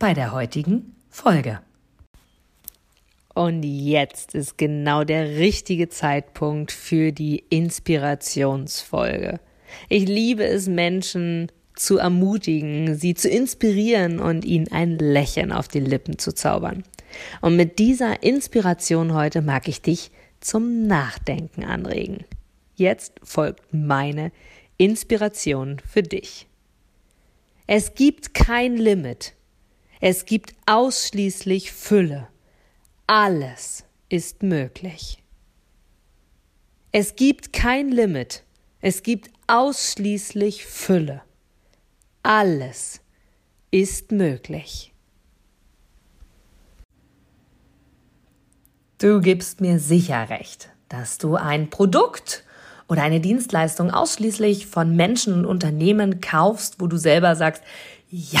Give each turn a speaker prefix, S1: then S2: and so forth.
S1: bei der heutigen Folge. Und jetzt ist genau der richtige Zeitpunkt für die Inspirationsfolge. Ich liebe es, Menschen zu ermutigen, sie zu inspirieren und ihnen ein Lächeln auf die Lippen zu zaubern. Und mit dieser Inspiration heute mag ich dich zum Nachdenken anregen. Jetzt folgt meine Inspiration für dich. Es gibt kein Limit. Es gibt ausschließlich Fülle. Alles ist möglich. Es gibt kein Limit. Es gibt ausschließlich Fülle. Alles ist möglich. Du gibst mir sicher recht, dass du ein Produkt oder eine Dienstleistung ausschließlich von Menschen und Unternehmen kaufst, wo du selber sagst, ja,